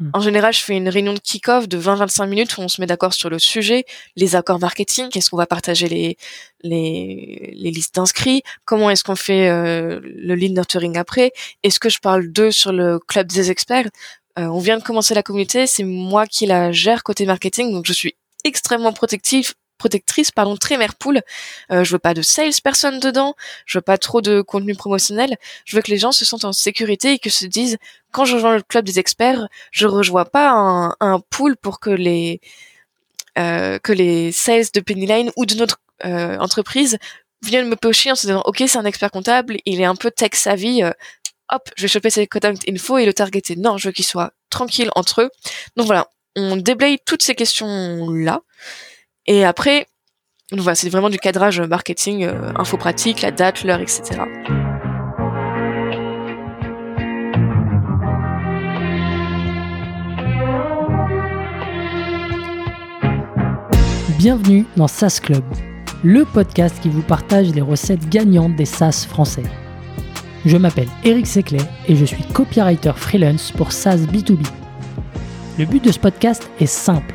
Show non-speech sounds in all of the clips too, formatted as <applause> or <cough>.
Hmm. En général, je fais une réunion de kick-off de 20-25 minutes où on se met d'accord sur le sujet, les accords marketing, qu'est-ce qu'on va partager les, listes d'inscrits, comment est-ce qu'on fait euh, le lead nurturing après, est-ce que je parle d'eux sur le club des experts. Euh, on vient de commencer la communauté, c'est moi qui la gère côté marketing, donc je suis extrêmement protectif protectrice, pardon, très mère poule. Euh, je veux pas de salesperson dedans, je veux pas trop de contenu promotionnel. Je veux que les gens se sentent en sécurité et que se disent, quand je rejoins le club des experts, je rejoins pas un, pool pour que les euh, que les sales de Penny Lane ou de notre euh, entreprise viennent me pocher en se disant, ok, c'est un expert comptable, il est un peu tech savvy. Euh, hop, je vais choper ses contact info et le targeter. Non, je veux qu'ils soient tranquilles entre eux. Donc voilà, on déblaye toutes ces questions là. Et après, voilà, c'est vraiment du cadrage marketing, euh, info pratique, la date, l'heure, etc. Bienvenue dans SaaS Club, le podcast qui vous partage les recettes gagnantes des SaaS français. Je m'appelle Eric Seclet et je suis copywriter freelance pour SaaS B2B. Le but de ce podcast est simple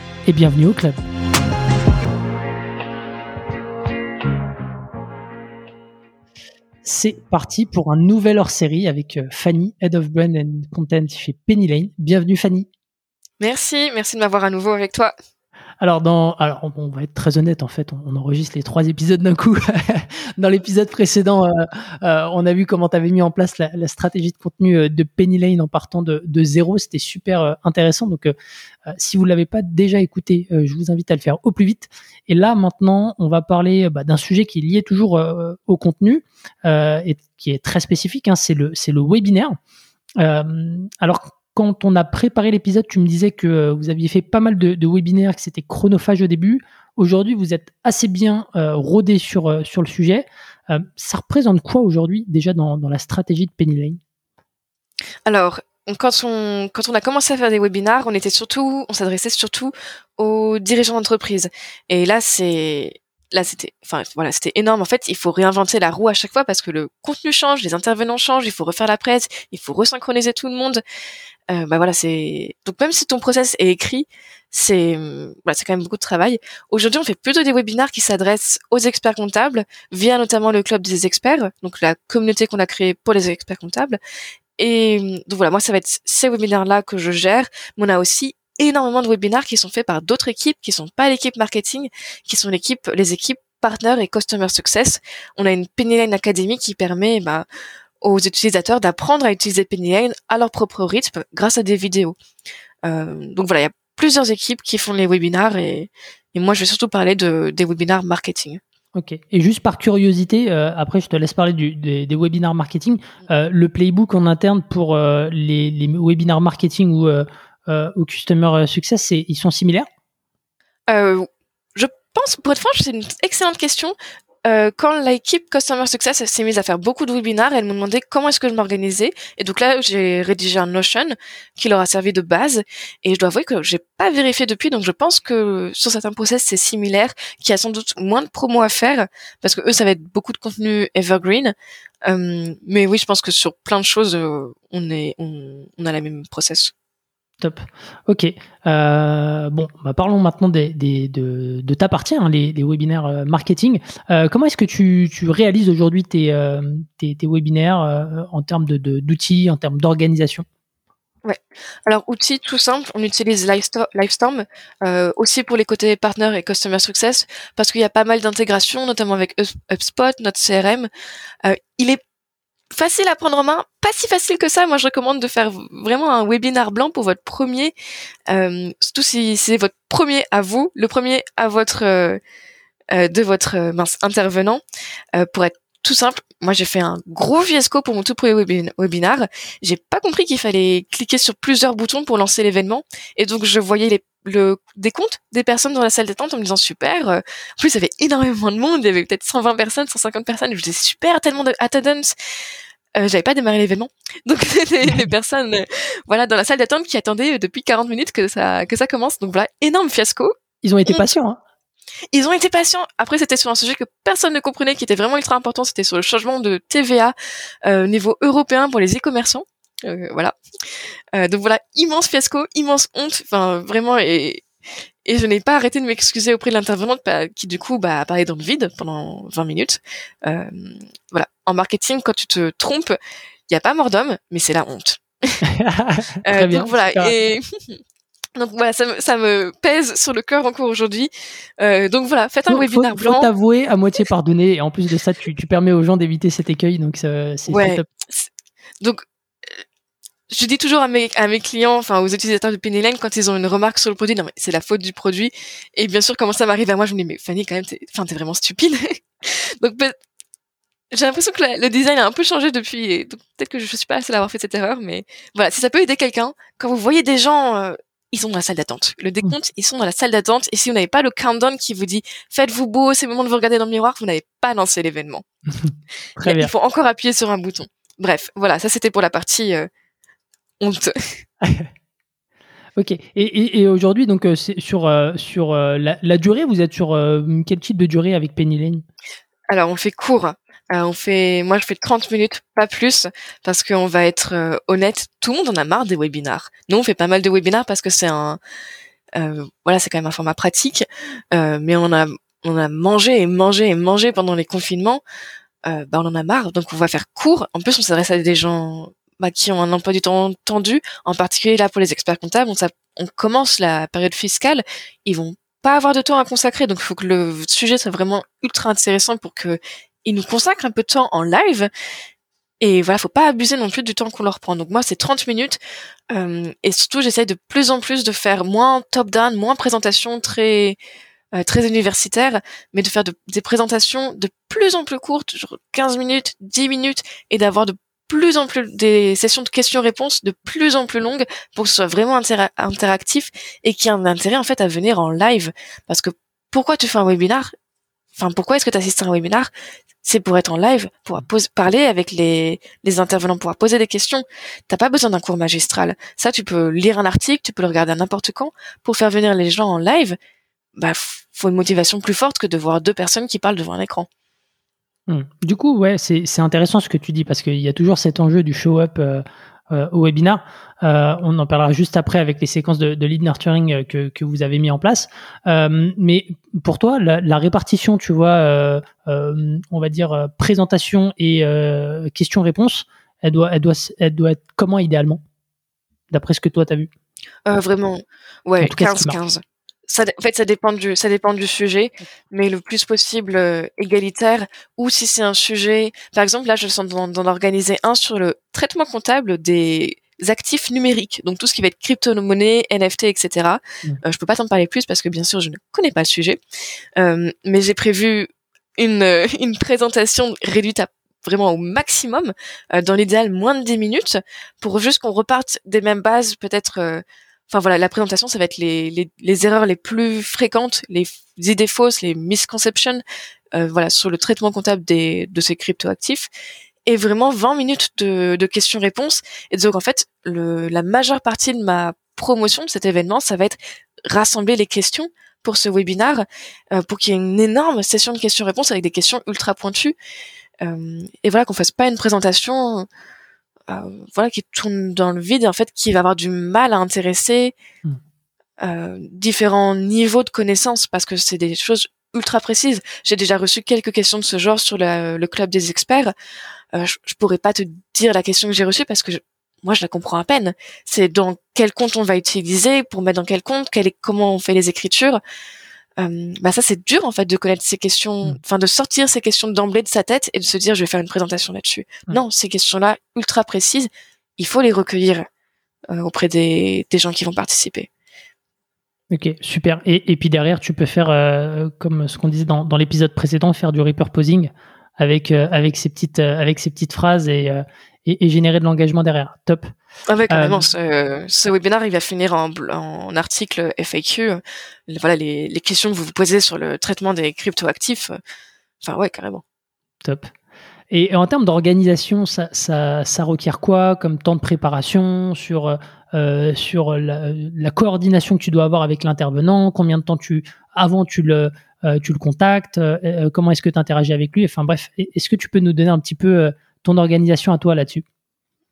et bienvenue au club. C'est parti pour un nouvel hors-série avec euh, Fanny, Head of Brand and Content chez Penny Lane. Bienvenue Fanny. Merci, merci de m'avoir à nouveau avec toi. Alors, on, va être très honnête, en fait, on, enregistre les trois épisodes d'un coup. <laughs> dans l'épisode précédent, euh, euh, on a vu comment tu avais mis en place la, stratégie de contenu euh, de Penny Lane en partant de, zéro. C'était super intéressant. Donc, si vous l'avez pas déjà écouté, je vous invite à le faire au plus vite. Et là, maintenant, on va parler bah, d'un sujet qui est lié toujours au contenu et qui est très spécifique. Hein, c'est le, le webinaire. alors, quand on a préparé l'épisode, tu me disais que euh, vous aviez fait pas mal de, webinaires, que c'était chronophage au début. Aujourd'hui, vous êtes assez bien euh, rodé sur, euh, sur le sujet. ça représente quoi aujourd'hui déjà dans, la stratégie de Penny Lane? Alors, quand on, quand on a commencé à faire des webinaires, on était surtout, on s'adressait surtout aux dirigeants d'entreprise. Et là, c'est là c'était enfin voilà c'était énorme. En fait il faut réinventer la roue à chaque fois parce que le contenu change les intervenants changent il faut refaire la presse il faut resynchroniser tout le monde. Euh, bah voilà c'est donc même si ton process est écrit c'est voilà, c'est quand même beaucoup de travail. Aujourd'hui on fait plutôt des webinaires qui s'adressent aux experts comptables via notamment le club des experts donc la communauté qu'on a créée pour les experts comptables. Et donc voilà moi ça va être ces webinaires là que je gère. Mais on a aussi énormément de webinaires qui sont faits par d'autres équipes qui sont pas l'équipe marketing, qui sont l'équipe, les équipes partner et customer success. On a une Pennyline Academy qui permet bah, aux utilisateurs d'apprendre à utiliser Pennyline à leur propre rythme grâce à des vidéos. Euh, donc voilà, il y a plusieurs équipes qui font les webinaires et, et moi je vais surtout parler de, des webinaires marketing. Ok. Et juste par curiosité, euh, après je te laisse parler des, des webinaires marketing. Euh, le playbook en interne pour les, les webinaires marketing ou au Customer euh, Success, ils sont similaires? Euh, Je pense, pour être franche, c'est une excellente question. Euh, quand l'équipe Customer Success s'est mise à faire beaucoup de webinaires, elle me demandait comment est-ce que je m'organisais. Et donc là, j'ai rédigé un Notion qui leur a servi de base. Et je dois avouer que j'ai pas vérifié depuis, donc je pense que sur certains process, c'est similaire, qu'il y a sans doute moins de promos à faire, parce que eux, ça va être beaucoup de contenu evergreen. Euh, mais oui, je pense que sur plein de choses, on, on a la même process. Top. Ok. Euh, bon, bah parlons maintenant de, ta partie, hein, les, webinaires euh, marketing. Euh, comment est-ce que tu, réalises aujourd'hui tes, tes, webinaires en termes d'outils, en termes d'organisation? Ouais. Alors outils tout simple, on utilise Livestorm aussi pour les côtés partner et customer success parce qu'il y a pas mal d'intégrations, notamment avec HubSpot, notre CRM. il est facile à prendre en main, pas si facile que ça. Moi, je recommande de faire vraiment un webinar blanc pour votre premier, euh, surtout si c'est votre premier à vous, le premier à votre euh, euh de votre euh, mince intervenant, pour être tout simple. Moi, j'ai fait un gros fiasco pour mon tout premier webinar. J'ai pas compris qu'il fallait cliquer sur plusieurs boutons pour lancer l'événement. Et donc, je voyais les, le décompte des personnes dans la salle d'attente en me disant super. En plus, il y avait énormément de monde. Il y avait peut-être 120 personnes, 150 personnes. Je disais super, tellement de attendance. Euh, j'avais pas démarré l'événement. <laughs> Donc c'était des personnes euh, voilà dans la salle d'attente qui attendaient depuis 40 minutes que ça que ça commence. Donc voilà, énorme fiasco. Ils ont été patients hein. Ils ont été patients. Après, c'était sur un sujet que personne ne comprenait, qui était vraiment ultra important. C'était sur le changement de TVA euh, au niveau européen pour les e-commerçants. Euh, voilà. Euh, donc voilà, immense fiasco, immense honte. Enfin, vraiment, et, et je n'ai pas arrêté de m'excuser auprès de l'intervenante qui du coup bah, a parlé dans le vide pendant 20 minutes. Euh, voilà. En marketing, quand tu te trompes, il n'y a pas mort d'homme, mais c'est la honte. <laughs> Très bien, donc voilà. Et <laughs> donc voilà, ça me, ça me pèse sur le cœur encore aujourd'hui. Euh, donc voilà, faites un webinaire blanc. Faut t'avouer, à moitié pardonner, et en plus de ça, tu, tu permets aux gens d'éviter cet écueil, donc c'est ouais. top. Donc je dis toujours à mes, à mes clients, enfin aux utilisateurs de Pennyline, quand ils ont une remarque sur le produit, non mais c'est la faute du produit. Et bien sûr, comment ça m'arrive à moi, je me dis mais Fanny, quand même, t'es, enfin t'es vraiment stupide. <laughs> donc j'ai l'impression que le design a un peu changé depuis, et donc peut-être que je suis pas la seule à avoir fait cette erreur, mais voilà, si ça peut aider quelqu'un, quand vous voyez des gens euh, ils sont dans la salle d'attente. Le décompte, ils sont dans la salle d'attente. Et si vous n'avez pas le countdown qui vous dit faites-vous beau, c'est le moment de vous regarder dans le miroir, vous n'avez pas lancé l'événement. <laughs> Très bien. Il faut encore appuyer sur un bouton. Bref, voilà, ça c'était pour la partie euh, honte. <laughs> ok. Et, aujourd'hui, donc euh, sur euh, sur la, durée, vous êtes sur quel type de durée avec Penny Lane? Alors on fait court. Euh, on fait, moi je fais 30 minutes, pas plus, parce qu'on va être euh, honnête, tout le monde en a marre des webinars. Nous on fait pas mal de webinars parce que c'est un, euh, voilà, c'est quand même un format pratique, mais on a, on a mangé et mangé et mangé pendant les confinements. bah on en a marre, donc on va faire court. En plus on s'adresse à des gens bah, qui ont un emploi du temps tendu, en particulier là pour les experts comptables. On, commence la période fiscale, ils vont pas avoir de temps à consacrer, donc il faut que le sujet soit vraiment ultra intéressant pour que ils nous consacrent un peu de temps en live. Et voilà, faut pas abuser non plus du temps qu'on leur prend. Donc moi, c'est 30 minutes. Euh, et surtout, j'essaye de plus en plus de faire moins top-down, moins présentation très euh, très universitaire, mais de faire des présentations de plus en plus courtes, genre 15 minutes, 10 minutes, et d'avoir de plus en plus des sessions de questions-réponses de plus en plus longues pour que ce soit vraiment interactif et qui ait un intérêt en fait à venir en live. Parce que pourquoi tu fais un webinar? Enfin, pourquoi est-ce que tu assistes à un webinar? C'est pour être en live, pour parler avec les, intervenants, pouvoir poser des questions. T'as pas besoin d'un cours magistral. Ça, tu peux lire un article, tu peux le regarder à n'importe quand. Pour faire venir les gens en live, bah, faut une motivation plus forte que de voir deux personnes qui parlent devant un écran. Hmm. Du coup, ouais, c'est intéressant ce que tu dis parce qu'il y a toujours cet enjeu du show-up euh, euh, au webinar. Euh, on en parlera juste après avec les séquences de, lead nurturing euh, que, que, vous avez mis en place. mais pour toi, la, répartition, tu vois, on va dire présentation et question-réponse, elle doit, elle, doit, elle doit être comment idéalement D'après ce que toi, tu as vu Vraiment, ouais, 15-15. Ça, en fait, ça dépend du, ça dépend du sujet, mais le plus possible égalitaire. Ou si c'est un sujet, par exemple, là, je sens d'en organiser un sur le traitement comptable des actifs numériques, donc tout ce qui va être crypto-monnaie, NFT, etc. Mmh. Euh, je peux pas t'en parler plus parce que bien sûr je ne connais pas le sujet, euh, mais j'ai prévu une, une présentation réduite à vraiment au maximum, euh, dans l'idéal moins de 10 minutes, pour juste qu'on reparte des mêmes bases, peut-être. Enfin voilà, la présentation, ça va être les, les, les, erreurs les plus fréquentes, les idées fausses, les misconceptions, euh, voilà, sur le traitement comptable des, de ces crypto-actifs et vraiment 20 minutes de, de questions-réponses. Et donc en fait, le, la majeure partie de ma promotion de cet événement, ça va être rassembler les questions pour ce webinar, euh, pour qu'il y ait une énorme session de questions-réponses avec des questions ultra pointues. Euh, et voilà, qu'on fasse pas une présentation voilà qui tourne dans le vide, en fait, qui va avoir du mal à intéresser hmm. euh, différents niveaux de connaissances parce que c'est des choses ultra précises. J'ai déjà reçu quelques questions de ce genre sur le club des experts. Euh, je, je, pourrais pas te dire la question que j'ai reçue parce que moi je la comprends à peine. C'est dans quel compte on va utiliser pour mettre dans quel compte, quel est, comment on fait les écritures. Euh, bah ça c'est dur en fait de connaître ces questions, mm. enfin de sortir ces questions d'emblée de sa tête et de se dire je vais faire une présentation là-dessus. Mm. Non, ces questions-là ultra précises, il faut les recueillir euh, auprès des, des gens qui vont participer. Ok, super. Et, et puis derrière, tu peux faire, euh, comme ce qu'on disait dans, dans l'épisode précédent, faire du repurposing avec avec ces petites avec ces petites phrases et, et, générer de l'engagement derrière. Top. Ah ouais, carrément. Ce, ce, webinaire, il va finir en, en article FAQ. Voilà les, les questions que vous vous posez sur le traitement des cryptoactifs. Enfin ouais, carrément. Top. Et en termes d'organisation, ça, ça, ça, requiert quoi comme temps de préparation sur, euh, sur la, la, coordination que tu dois avoir avec l'intervenant? Combien de temps tu avant tu le, euh, tu le contactes? Euh, euh Comment est-ce que tu interagis avec lui? Enfin bref, est-ce que tu peux nous donner un petit peu euh, ton organisation à toi là-dessus?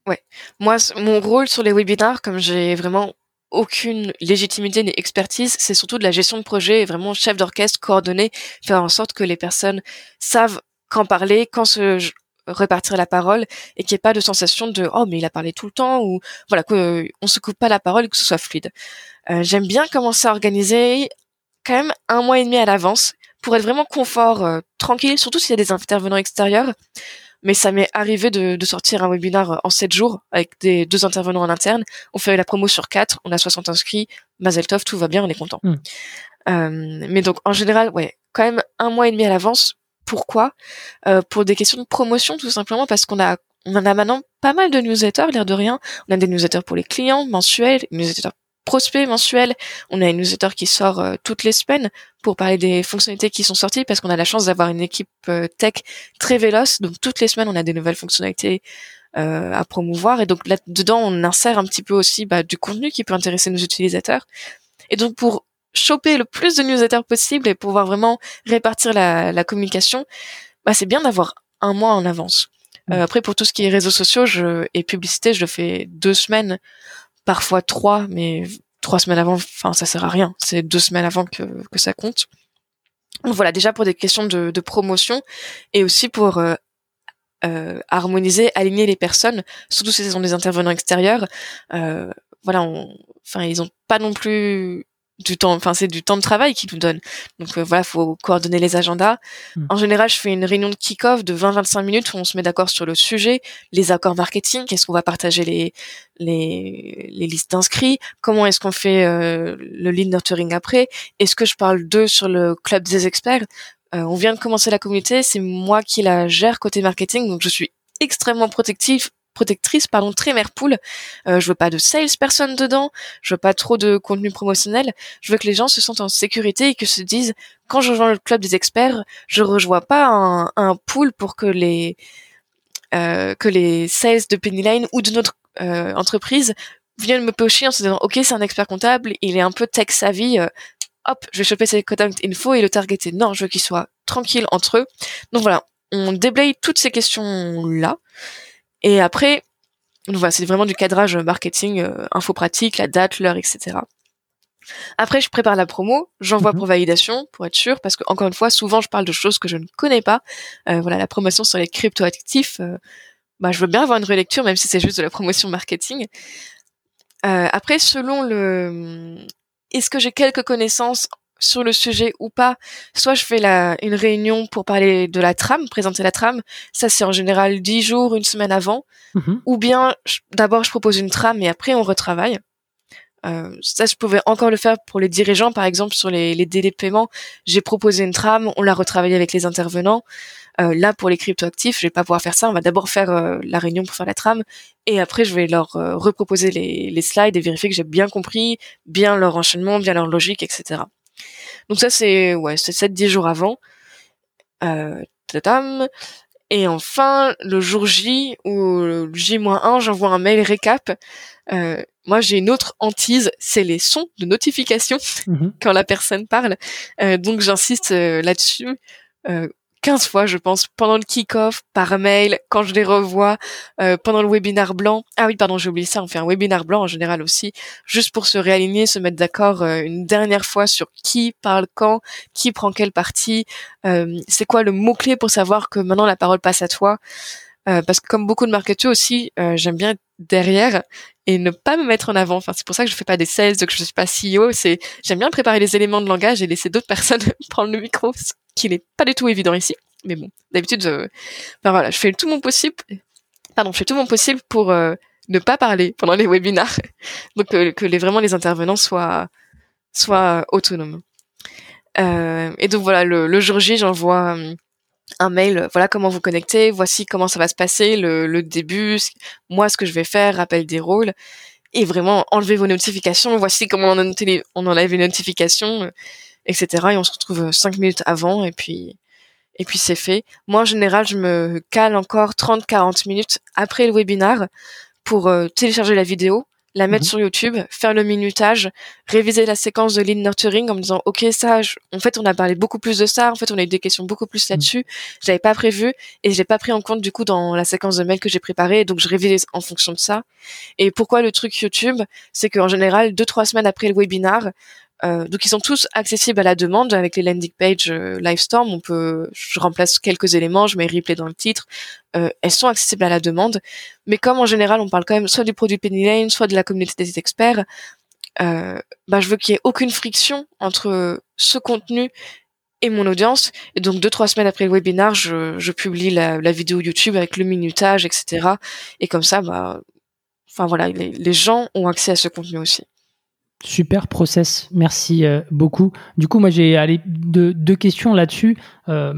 Ouais, moi mon rôle sur les webinars, comme j'ai vraiment aucune légitimité ni expertise, c'est surtout de la gestion de projet et vraiment chef d'orchestre, coordonner, faire en sorte que les personnes savent quand parler, quand se repartir la parole et qu'il n'y ait pas de sensation de oh mais il a parlé tout le temps ou voilà qu'on se coupe pas la parole et que ce soit fluide. Euh, J'aime bien commencer à organiser quand même un mois et demi à l'avance pour être vraiment confort, euh, tranquille, surtout s'il y a des intervenants extérieurs. Mais ça m'est arrivé de, de, sortir un webinar en sept jours avec des deux intervenants en interne. On fait la promo sur quatre, on a 60 inscrits, Mazeltov, tout va bien, on est content. Hmm. Euh, mais donc en général, ouais, quand même un mois et demi à l'avance pourquoi? Euh, Pour des questions de promotion, tout simplement parce qu'on a on en a maintenant pas mal de newsletters, l'air de rien. On a des newsletters pour les clients mensuels, newsletters prospects mensuels. On a une newsletter qui sort euh, toutes les semaines pour parler des fonctionnalités qui sont sorties parce qu'on a la chance d'avoir une équipe euh, tech très véloce. Donc toutes les semaines, on a des nouvelles fonctionnalités à promouvoir et donc là-dedans, on insère un petit peu aussi bah, du contenu qui peut intéresser nos utilisateurs. Et donc pour choper le plus de newsletters possible et pouvoir vraiment répartir la, la communication, bah c'est bien d'avoir un mois en avance. Euh, mm. après, pour tout ce qui est réseaux sociaux je, et publicité, je le fais deux semaines, parfois trois, mais trois semaines avant, enfin, ça sert à rien. C'est deux semaines avant que, que ça compte. Donc voilà, déjà pour des questions de, de promotion et aussi pour euh, euh, harmoniser, aligner les personnes, surtout si ce sont des intervenants extérieurs. Euh, voilà, enfin, ils ont pas non plus du temps, enfin c'est du temps de travail qu'ils nous donnent. Donc euh, voilà, faut coordonner les agendas. Hmm. En général, je fais une réunion de kick-off de 20-25 minutes où on se met d'accord sur le sujet, les accords marketing, qu'est-ce qu'on va partager les les, les listes d'inscrits, comment est-ce qu'on fait euh, le lead nurturing après, est-ce que je parle d'eux sur le club des experts. Euh, on vient de commencer la communauté, c'est moi qui la gère côté marketing, donc je suis extrêmement protectif protectrice, pardon, très mère poule. Euh, je veux pas de salesperson dedans, je veux pas trop de contenu promotionnel. Je veux que les gens se sentent en sécurité et que se disent, quand je rejoins le club des experts, je rejoins pas un, un pool pour que les euh, que les sales de Pennyline ou de notre euh, entreprise viennent me pocher en se disant, ok, c'est un expert comptable, il est un peu tech savvy. Euh, hop, je vais choper ses contact info et le targeter. Non, je veux qu'ils soient tranquilles entre eux. Donc voilà, on déblaye toutes ces questions là. Et après, voilà, c'est vraiment du cadrage marketing, euh, info pratique, la date, l'heure, etc. Après, je prépare la promo, j'envoie mhm. pour validation, pour être sûr, parce que encore une fois, souvent, je parle de choses que je ne connais pas. Euh, voilà, la promotion sur les crypto-actifs, euh, bah, je veux bien avoir une relecture, même si c'est juste de la promotion marketing. Euh, après, selon le, est-ce que j'ai quelques connaissances sur le sujet ou pas. Soit je fais la, une réunion pour parler de la trame, présenter la trame. Ça, c'est en général dix jours, une semaine avant. Mhm. Ou bien, d'abord, je propose une trame et après, on retravaille. Euh, ça, je pouvais encore le faire pour les dirigeants, par exemple, sur les, les délais de paiement. J'ai proposé une trame, on l'a retravaillé avec les intervenants. Euh, là, pour les cryptoactifs, je vais pas pouvoir faire ça. On va d'abord faire euh, la réunion pour faire la trame, et après, je vais leur euh, reproposer les, les slides et vérifier que j'ai bien compris, bien leur enchaînement, bien leur logique, etc. Donc ça c'est ouais, c'est 7 10 jours avant. Euh, et enfin, le jour J ou le J-1, j'envoie un mail récap. Euh, moi, j'ai une autre hantise, c'est les sons de notification mhm. <laughs> quand la personne parle. Euh, donc, j'insiste là-dessus. Euh, 15 fois, je pense, pendant le kick-off, par mail, quand je les revois, euh, pendant le webinar blanc. Ah oui, pardon, j'ai oublié ça, on fait un webinar blanc en général aussi, juste pour se réaligner, se mettre d'accord euh, une dernière fois sur qui parle quand, qui prend quelle partie, euh, c'est quoi le mot-clé pour savoir que maintenant la parole passe à toi? parce que comme beaucoup de marketeurs aussi, j'aime bien être derrière et ne pas me mettre en avant. Enfin, c'est pour ça que je fais pas des sales, que je suis pas CEO. C'est j'aime bien préparer les éléments de langage et laisser d'autres <laughs> personnes <laughs> prendre le micro qui n'est pas du tout évident ici. Mais bon, d'habitude, enfin, voilà, je fais tout mon possible. Pardon, je fais tout mon possible pour euh, ne pas parler pendant les webinars, <laughs> donc euh, que les, vraiment les intervenants soient soient autonomes. Et donc voilà, le, jour J, j'envoie un mail, voilà comment vous connecter, voici comment ça va se passer, le, début, moi ce que je vais faire, rappel des rôles, et vraiment enlever vos notifications, voici comment on enlève les notifications, etc. Et on se retrouve cinq minutes avant, et puis et puis c'est fait. Moi en général, je me cale encore 30-40 minutes après le webinar pour euh, télécharger la vidéo, la mettre mhm. sur YouTube, faire le minutage, réviser la séquence de lead nurturing en me disant ok ça, en fait on a parlé beaucoup plus de ça, en fait on a eu des questions beaucoup plus mhm. là-dessus, j'avais pas prévu et j'ai pas pris en compte du coup dans la séquence de mails que j'ai préparée, donc je révise en fonction de ça. Et pourquoi le truc YouTube, c'est qu'en général deux trois semaines après le webinar, euh, donc ils sont tous accessibles à la demande avec les landing pages euh, Livestorm. On peut, je remplace quelques éléments, je mets replay dans le titre. Euh, elles sont accessibles à la demande, mais comme en général on parle quand même soit du produit Penny Lane, soit de la communauté des experts, euh, bah, je veux qu'il y ait aucune friction entre ce contenu et mon audience. Et donc deux trois semaines après le webinar, je, je publie la, la, vidéo YouTube avec le minutage, etc. Et comme ça, bah, enfin voilà, les, les gens ont accès à ce contenu aussi. Super process, merci euh, beaucoup. Du coup, moi j'ai deux, questions là-dessus. Euh,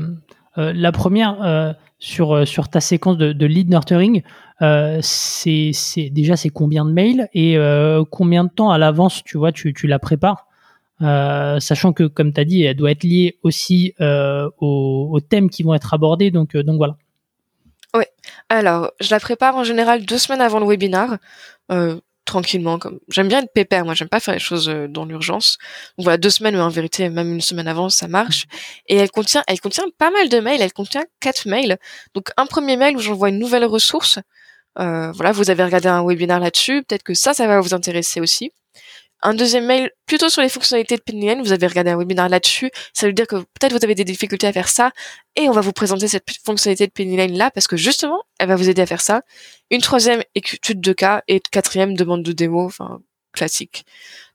euh, la première sur ta séquence de, lead nurturing, c'est déjà c'est combien de mails et combien de temps à l'avance tu vois tu la prépares, sachant que comme tu as dit, elle doit être liée aussi aux, thèmes qui vont être abordés. Donc donc voilà. Oui. Alors, je la prépare en général deux semaines avant le webinar. Tranquillement. Comme j'aime bien être pépère, moi j'aime pas faire les choses euh, dans l'urgence. Donc voilà, deux semaines, mais en vérité même une semaine avant, ça marche. Et elle contient, elle contient pas mal de mails. Elle contient quatre mails. Donc un premier mail où j'envoie une nouvelle ressource. Euh, voilà, vous avez regardé un webinaire là-dessus, peut-être que ça, ça va vous intéresser aussi un deuxième mail plutôt sur les fonctionnalités de PNN. Vous avez regardé un webinaire là-dessus. Ça veut dire que peut-être vous avez des difficultés à faire ça et on va vous présenter cette fonctionnalité de PNN là parce que justement, elle va vous aider à faire ça. Une troisième étude de cas et quatrième demande de démo, enfin classique.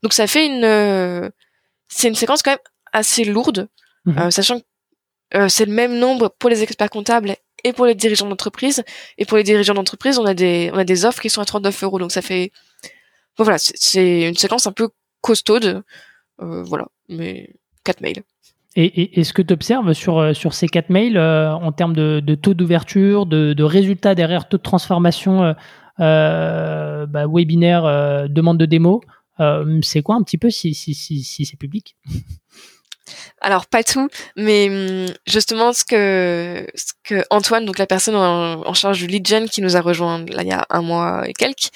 Donc ça fait une, euh, c'est une séquence quand même assez lourde, mhm. euh, sachant que euh, c'est le même nombre pour les experts comptables et pour les dirigeants d'entreprise. Et pour les dirigeants d'entreprise, on a des, on a des offres qui sont à 39 euros. Donc ça fait voilà, c'est une séquence un peu costaude, euh, voilà, mais quatre mails. Et, et, ce que tu observes sur, euh, sur ces quatre mails euh, en termes de, de taux d'ouverture, de, de, résultats derrière, taux de transformation, euh, bah, webinaire, demande de démo, c'est quoi un petit peu si, si, si, si c'est public? Alors pas tout, mais hum, justement ce que Antoine, donc la personne en, charge du lead gen qui nous a rejoint là il y a un mois et quelques,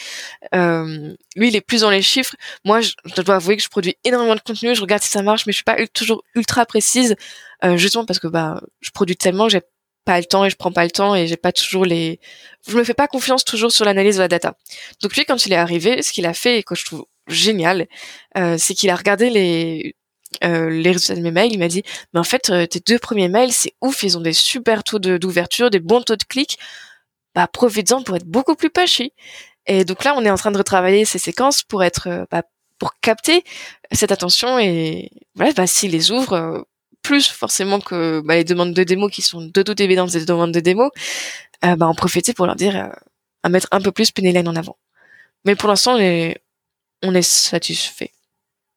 euh, lui il est plus dans les chiffres. Moi je, dois avouer que je produis énormément de contenu, je regarde si ça marche, mais je suis pas toujours ultra précise, euh, justement parce que bah je produis tellement j'ai pas le temps et je prends pas le temps et j'ai pas toujours les je me fais pas confiance toujours sur l'analyse de la data. Donc lui quand il est arrivé, ce qu'il a fait et que je trouve génial, euh, c'est qu'il a regardé les euh, les résultats de mes mails, il m'a dit, mais en fait, euh, tes deux premiers mails, c'est ouf, ils ont des super taux d'ouverture, des bons taux de clics. Bah, profites-en pour être beaucoup plus pushy. Et donc là, on est en train de retravailler ces séquences pour être, euh, bah, pour capter cette attention et voilà, bah, s'ils les ouvrent, plus forcément que bah, les demandes de démo qui sont de toute évidence des demandes de démo, bah, en profiter pour leur dire à mettre un peu plus Pennyline en avant. Mais pour l'instant, on est, on est satisfait.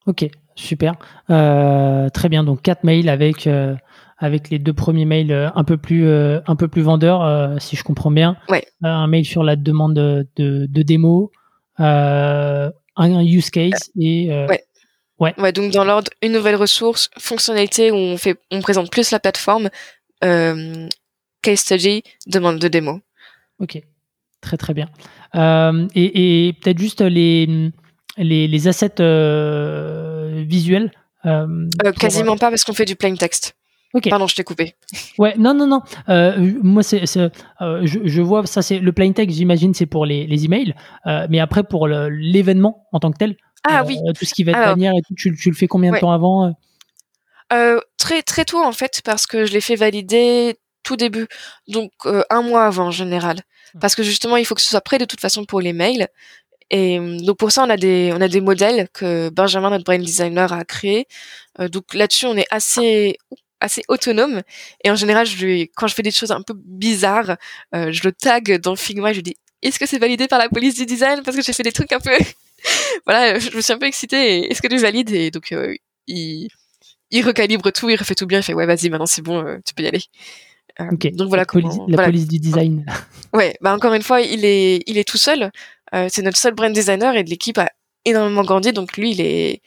Ok, Super. Euh, très bien. Donc quatre mails avec euh, avec les deux premiers mails euh, un peu plus un peu plus vendeurs, si je comprends bien. Ouais. un mail sur la demande de, de, démo, un use case et ouais. ouais. Ouais. Donc dans l'ordre, une nouvelle ressource, fonctionnalité où on fait on présente plus la plateforme, case study, demande de démo. Ok. Très très bien. et, et peut-être juste les les, les assets euh, visuels euh, euh, Quasiment pas parce qu'on fait du plain text. Okay. Pardon, je t'ai coupé. <laughs> Ouais, non, non, non. moi, c'est, je, je, vois ça, c'est le plain text. J'imagine, c'est pour les, les emails, mais après pour l'événement en tant que tel. Ah oui. Tout ce qui va être bannière et tout, tu, tu, le fais combien de temps avant Très très tôt en fait, parce que je l'ai fait valider tout début, donc un mois avant en général, hmm. parce que justement, il faut que ce soit prêt de toute façon pour les mails. Et euh, donc pour ça, on a des on a des modèles que Benjamin, notre brain designer, a créé. Euh, donc là-dessus, on est assez assez autonome. Et en général, je lui, quand je fais des choses un peu bizarres, euh, je le tag dans Figma. Je lui dis Est-ce que c'est validé par la police du design? Parce que j'ai fait des trucs un peu <laughs> voilà, je me suis un peu excitée. Est-ce que tu valides Et donc il il recalibre tout, il refait tout bien, il fait ouais vas-y maintenant c'est bon, tu peux y aller. donc voilà la police du design. Ouais, bah encore une fois, il est il est tout seul. C'est notre seul brand designer et l'équipe a énormément grandi. Donc lui, il est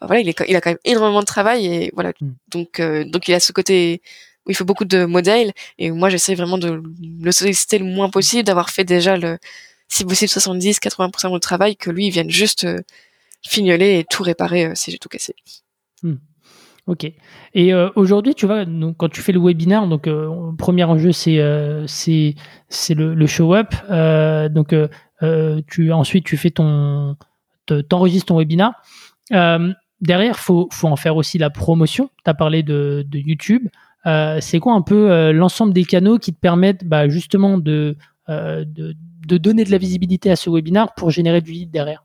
bah, voilà, il, est, il a quand même énormément de travail et voilà. Hmm. Donc donc il a ce côté où il fait beaucoup de modèles et moi j'essaie vraiment de le solliciter le moins possible, d'avoir fait déjà le si possible 70-80% de travail, que lui il vienne juste fignoler et tout réparer si j'ai tout cassé. Hmm. Ok. Et euh, aujourd'hui, tu vois, donc, quand tu fais le webinaire, donc euh, premier enjeu c'est euh, le, le, show up. donc tu ensuite tu fais ton t'enregistres ton webinaire. derrière, faut faut en faire aussi la promotion. Tu as parlé de, de YouTube. c'est quoi un peu l'ensemble des canaux qui te permettent bah, justement de, de de donner de la visibilité à ce webinaire pour générer du lead derrière?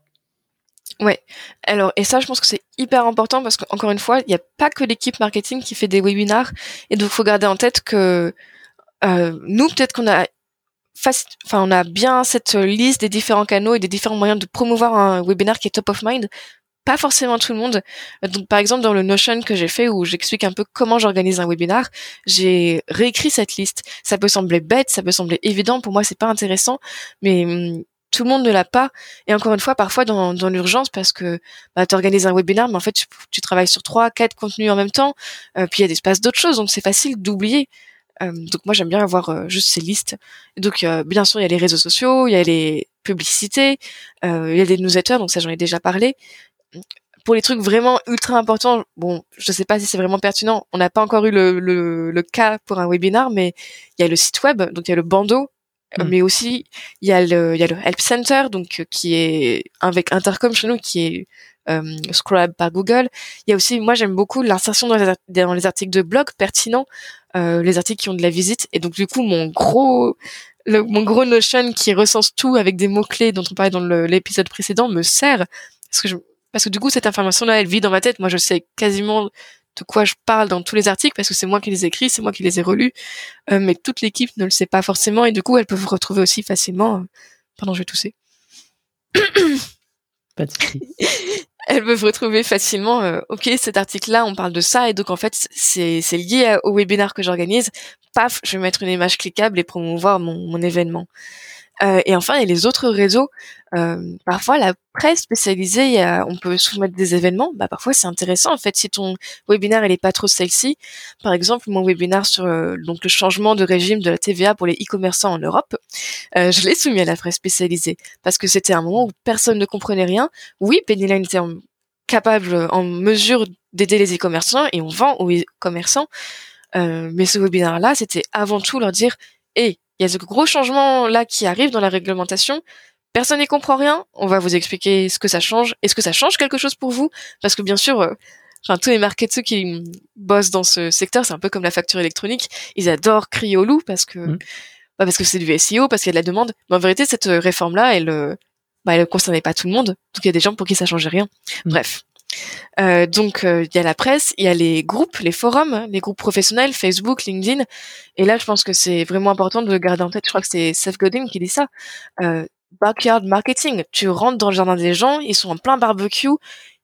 Ouais. Alors, et ça, je pense que c'est hyper important parce qu'encore une fois, il n'y a pas que l'équipe marketing qui fait des webinars. Et donc, faut garder en tête que euh, nous, peut-être qu'on a enfin, on a bien cette liste des différents canaux et des différents moyens de promouvoir un webinaire qui est top of mind. Pas forcément tout le monde. Donc, par exemple, dans le Notion que j'ai fait où j'explique un peu comment j'organise un webinar, j'ai réécrit cette liste. Ça peut sembler bête, ça peut sembler évident. Pour moi, c'est pas intéressant, mais hum, tout le monde ne l'a pas. Et encore une fois, parfois dans, dans l'urgence, parce que bah, tu organises un webinaire, mais en fait, tu, travailles sur trois, quatre contenus en même temps, euh, puis il y a des espaces d'autres choses, donc c'est facile d'oublier. Euh, donc moi, j'aime bien avoir euh, juste ces listes. Donc bien sûr, il y a les réseaux sociaux, il y a les publicités, il y a des newsletters, donc ça j'en ai déjà parlé. Pour les trucs vraiment ultra importants, bon, je sais pas si c'est vraiment pertinent. On n'a pas encore eu le, le, le, cas pour un webinar, mais il y a le site web, donc il y a le bandeau Mm. mais aussi il y a le il y a le help center donc euh, qui est avec intercom chez nous qui est euh, Scrub par Google. Il y a aussi, moi j'aime beaucoup l'insertion dans, dans, les articles de blog pertinents, euh, les articles qui ont de la visite. Et donc du coup mon gros le, mon gros Notion qui recense tout avec des mots clés dont on parlait dans l'épisode précédent me sert parce que je, parce que du coup cette information là elle vit dans ma tête. Moi je sais quasiment de quoi je parle dans tous les articles parce que c'est moi qui les écris, c'est moi qui les ai relus, euh, mais toute l'équipe ne le sait pas forcément et du coup elles peuvent vous retrouver aussi facilement. Euh, pardon, je vais tousser. <coughs> pas de <coughs> elles peuvent retrouver facilement. Euh, ok, cet article-là, on parle de ça et donc en fait c'est c'est lié au webinaire que j'organise. Paf, je vais mettre une image cliquable et promouvoir mon, mon événement. Euh, et enfin, il y a les autres réseaux. Euh, parfois, la presse spécialisée, on peut soumettre des événements. Bah, parfois, c'est intéressant. En fait, si ton webinaire il est pas trop sexy, par exemple, mon webinaire sur euh, donc le changement de régime de la TVA pour les e-commerçants en Europe, je l'ai soumis à la presse spécialisée parce que c'était un moment où personne ne comprenait rien. Oui, Pennyline était capable, en mesure d'aider les e-commerçants et on vend aux e-commerçants. mais ce webinaire-là, c'était avant tout leur dire, hé, il y a ce gros changement là qui arrive dans la réglementation. Personne n'y comprend rien. On va vous expliquer ce que ça change. Est-ce que ça change quelque chose pour vous? Parce que bien sûr, euh, enfin tous les marketeurs qui bossent dans ce secteur, c'est un peu comme la facture électronique. Ils adorent crier au loup parce que mmh. bah, parce que c'est du SEO, parce qu'il y a de la demande. Mais en vérité, cette réforme là, elle euh, bah, elle concernait pas tout le monde. Donc il y a des gens pour qui ça changeait rien. Mmh. Bref. Euh, donc euh, il y a la presse, il y a les groupes, les forums, les groupes professionnels, Facebook, LinkedIn. Et là, je pense que c'est vraiment important de garder en tête. Je crois que c'est Seth Godin qui dit ça. Euh, backyard marketing. Tu rentres dans le jardin des gens, ils sont en plein barbecue,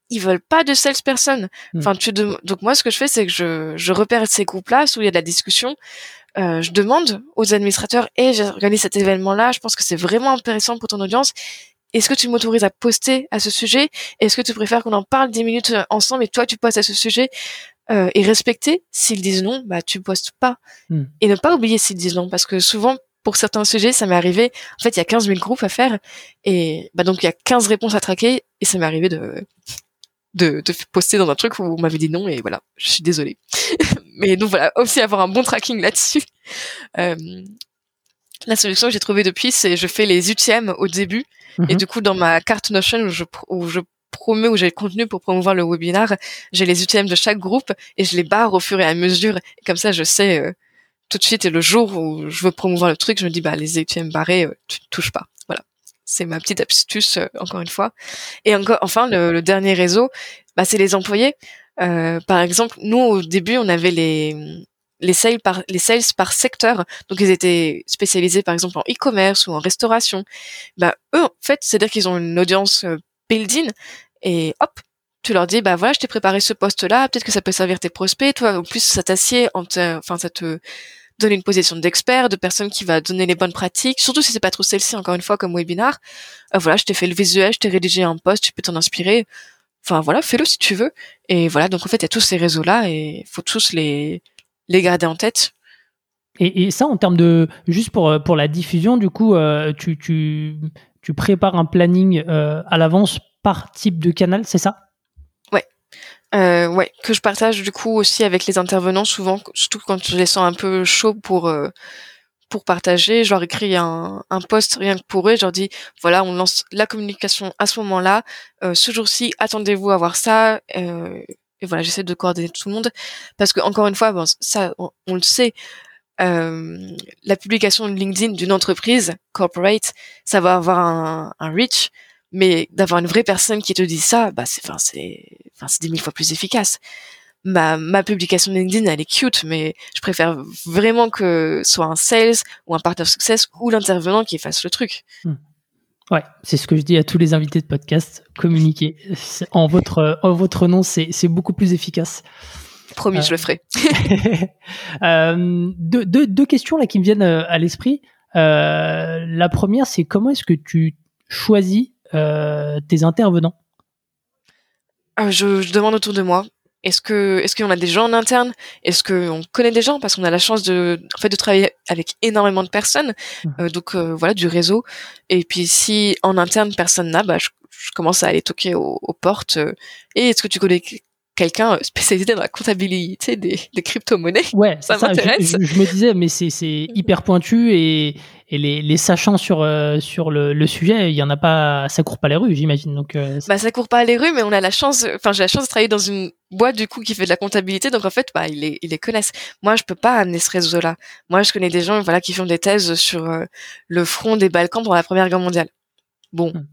ils veulent pas de salesperson. Hmm. Enfin, tu donc moi, ce que je fais, c'est que je, je repère ces groupes-là où il y a de la discussion. Je demande aux administrateurs et hey, j'organise cet événement-là. Je pense que c'est vraiment intéressant pour ton audience est-ce que tu m'autorises à poster à ce sujet? Est-ce que tu préfères qu'on en parle 10 minutes euh, ensemble et toi tu postes à ce sujet euh, et respecter? S'ils disent non, bah tu postes pas. Hmm. Et ne pas oublier s'ils disent non, parce que souvent pour certains sujets, ça m'est arrivé. En fait, il y a 15 000 groupes à faire et bah donc il y a 15 réponses à traquer et ça m'est arrivé de de, de poster dans un truc où on m'avait dit non et voilà, je suis désolée. <laughs> Mais donc voilà, aussi avoir un bon tracking là-dessus. Euh, la solution que j'ai trouvée depuis, c'est je fais les UTM au début et mhm. du coup, dans ma carte Notion où je, où je promets, où j'ai le contenu pour promouvoir le webinar, j'ai les UTM de chaque groupe et je les barre au fur et à mesure. Et comme ça, je sais euh, tout de suite et le jour où je veux promouvoir le truc, je me dis, bah, les UTM barrés, euh, tu touches pas. Voilà. C'est ma petite astuce, euh, encore une fois. Et encore, enfin, le, le dernier réseau, bah, c'est les employés. par exemple, nous, au début, on avait les, les sales par les sales par secteur. Donc ils étaient spécialisés par exemple en e-commerce ou en restauration. Bah eux en fait, c'est-à-dire qu'ils ont une audience euh, built-in et hop, tu leur dis bah voilà, je t'ai préparé ce poste là, peut-être que ça peut servir tes prospects, toi en plus ça t'assied enfin ça te donner une position d'expert, de personne qui va donner les bonnes pratiques, surtout si c'est pas trop celle-ci, encore une fois, comme webinar. Euh, voilà, je t'ai fait le visuel, je t'ai rédigé un post, tu peux t'en inspirer. Enfin voilà, fais-le si tu veux. Et voilà, donc en fait, il y a tous ces réseaux-là et faut tous les, les garder en tête. Et, et ça, en termes de, juste pour, pour la diffusion, du coup, euh, tu, tu, tu prépares un planning euh, à l'avance par type de canal, c'est ça? Euh, ouais, que je partage du coup aussi avec les intervenants souvent, surtout quand je les sens un peu chauds pour euh, pour partager. Je leur écris un, un post rien que pour eux. Je leur dis voilà, on lance la communication à ce moment-là. Euh, ce jour-ci, attendez-vous à voir ça. Euh, et voilà, j'essaie de coordonner tout le monde parce que encore une fois, ça, on, le sait. Euh, la publication de LinkedIn d'une entreprise corporate, ça va avoir un, un reach, mais d'avoir une vraie personne qui te dit ça, bah c'est, enfin c'est, enfin c'est dix mille fois plus efficace. Ma, ma publication LinkedIn, elle est cute, mais je préfère vraiment que soit un sales ou un partner success ou l'intervenant qui fasse le truc. Hmm. Ouais, c'est ce que je dis à tous les invités de podcast. Communiquer en votre, en votre nom, c'est, c'est beaucoup plus efficace. Promis, euh, je le ferai. <laughs> euh, deux, deux, deux, questions là qui me viennent euh, à l'esprit. Euh, la première, c'est comment est-ce que tu choisis euh, tes intervenants? Ah, je, je, demande autour de moi. Est-ce que est-ce qu'on a des gens en interne? Est-ce qu'on connaît des gens? Parce qu'on a la chance de en fait de travailler avec énormément de personnes, mmh. euh, donc euh, voilà du réseau. Et puis si en interne personne n'a, bah je, je, commence à aller toquer aux, aux portes. Euh, et est-ce que tu connais quelqu'un spécialisé dans la comptabilité des, des crypto-monnaies? Ouais, ça, ça m'intéresse. Je, je, me disais, mais c'est hyper pointu et, et les, les, sachants sur, euh, sur le, le, sujet, il y en a pas, ça court pas les rues, j'imagine. Donc, euh, bah, ça court pas les rues, mais on a la chance, enfin, j'ai la chance de travailler dans une boîte, du coup, qui fait de la comptabilité. Donc, en fait, bah, ils les, ils les connaissent. Moi, je peux pas amener ce réseau-là. Moi, je connais des gens, voilà, qui font des thèses sur euh, le front des Balkans pendant la Première Guerre mondiale. Bon. Hmm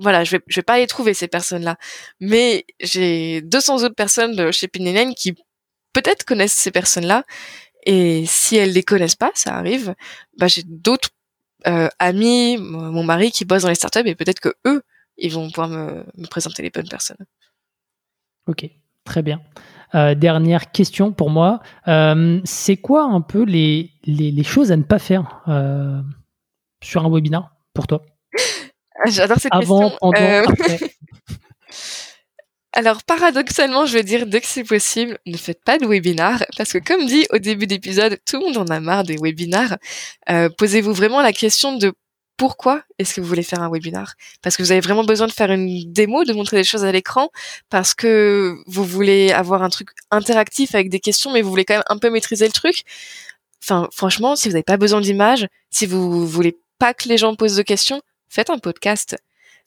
voilà, je vais, je vais pas les trouver ces personnes-là, mais j'ai 200 autres personnes de chez Pininen qui peut-être connaissent ces personnes-là, et si elles les connaissent pas, ça arrive, bah j'ai d'autres euh, amis, mon mari qui bosse dans les startups, et peut-être que eux, ils vont pouvoir me, me présenter les bonnes personnes. Ok, très bien. Euh, dernière question pour moi, euh, c'est quoi un peu les, les, les, choses à ne pas faire sur un webinar pour toi? J'adore cette Avant, question. Pendant, après. <laughs> Alors paradoxalement, je vais dire dès que c'est possible, ne faites pas de webinar parce que comme dit au début d'épisode, tout le monde en a marre des webinars. Euh, Posez-vous vraiment la question de pourquoi est-ce que vous voulez faire un webinar? Parce que vous avez vraiment besoin de faire une démo, de montrer des choses à l'écran, parce que vous voulez avoir un truc interactif avec des questions, mais vous voulez quand même un peu maîtriser le truc. Enfin, franchement, si vous n'avez pas besoin d'images, si vous voulez pas que les gens posent de questions, faites un podcast.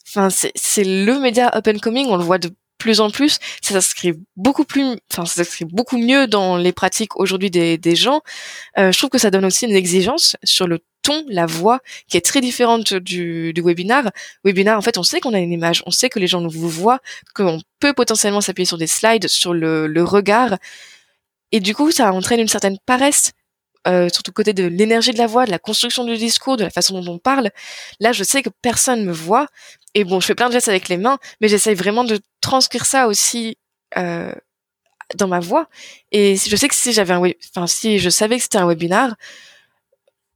Enfin, c'est le média and coming, on le voit de plus en plus, ça s'inscrit beaucoup plus, enfin, ça s'inscrit beaucoup mieux dans les pratiques aujourd'hui des, des gens. Euh, je trouve que ça donne aussi une exigence sur le ton, la voix, qui est très différente du, du webinar. Webinar, en fait, on sait qu'on a une image, on sait que les gens vous voient, qu'on peut potentiellement s'appuyer sur des slides, sur le, le regard. Et du coup, ça entraîne une certaine paresse euh, surtout côté de l'énergie de la voix, de la construction du discours, de la façon dont on parle. Là, je sais que personne me voit. Et bon, je fais plein de gestes avec les mains, mais j'essaye vraiment de transcrire ça aussi euh, dans ma voix. Et je sais que si j'avais un, enfin si je savais que c'était un webinar,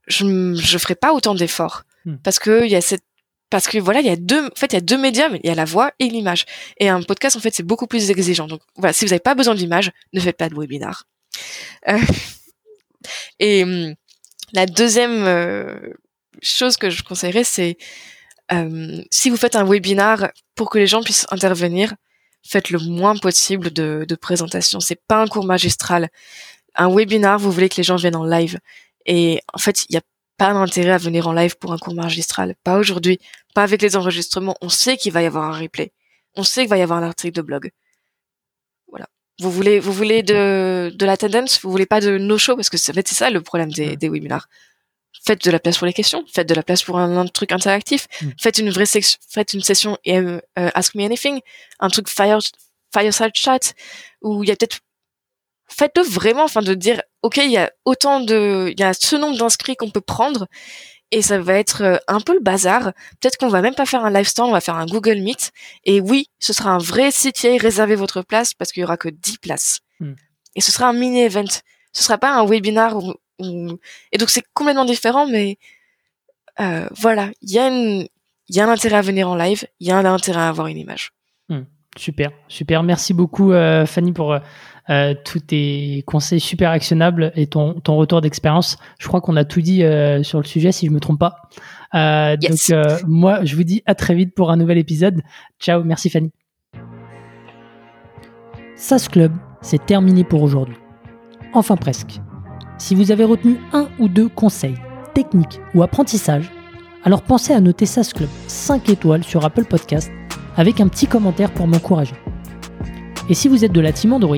je je ferais pas autant d'efforts hmm. parce que il y a cette parce que voilà, il y a deux, en fait, il y a deux médias, il y a la voix et l'image. Et un podcast, en fait, c'est beaucoup plus exigeant. Donc voilà, si vous n'avez pas besoin d'image, ne faites pas de webinar. Euh, et hum, la deuxième euh, chose que je conseillerais, c'est si vous faites un webinar pour que les gens puissent intervenir, faites le moins possible de, de présentation. C'est pas un cours magistral. Un webinar, vous voulez que les gens viennent en live. Et en fait, il n'y a pas d'intérêt à venir en live pour un cours magistral. Pas aujourd'hui. Pas avec les enregistrements. On sait qu'il va y avoir un replay. On sait qu'il va y avoir un article de blog. Vous voulez, vous voulez de, de l'attendance, vous voulez pas de no-show parce que en fait c'est ça le problème des, des webinars. Faites de la place pour les questions, faites de la place pour un, un truc interactif, mm. faites une vraie section, faites une session euh, Ask Me Anything, un truc fire, fireside chat où il y a peut-être faites-le vraiment, enfin de dire ok il y a autant de, il y a ce nombre d'inscrits qu'on peut prendre et ça va être euh, un peu le bazar. Peut-être qu'on va même pas faire un live stand, on va faire un Google Meet. Et oui, ce sera un vrai CTA, réservez votre place parce qu'il y aura que 10 places. Hmm. Et ce sera un mini event. Ce sera pas un webinar où, Et donc c'est complètement différent, mais euh, voilà, il y a une, il y a un intérêt à venir en live, il y a un intérêt à avoir une image. Hmm. super, super. Merci beaucoup euh, Fanny pour euh, tous tes conseils super actionnables et ton, ton retour d'expérience. Je crois qu'on a tout dit sur le sujet si je me trompe pas. Donc moi, je vous dis à très vite pour un nouvel épisode. Ciao, merci Fanny. SAS Club, c'est terminé pour aujourd'hui. Enfin presque. Si vous avez retenu un ou deux conseils, techniques ou apprentissages, alors pensez à noter SAS Club 5 étoiles sur Apple Podcast avec un petit commentaire pour m'encourager. Et si vous êtes de la team Android,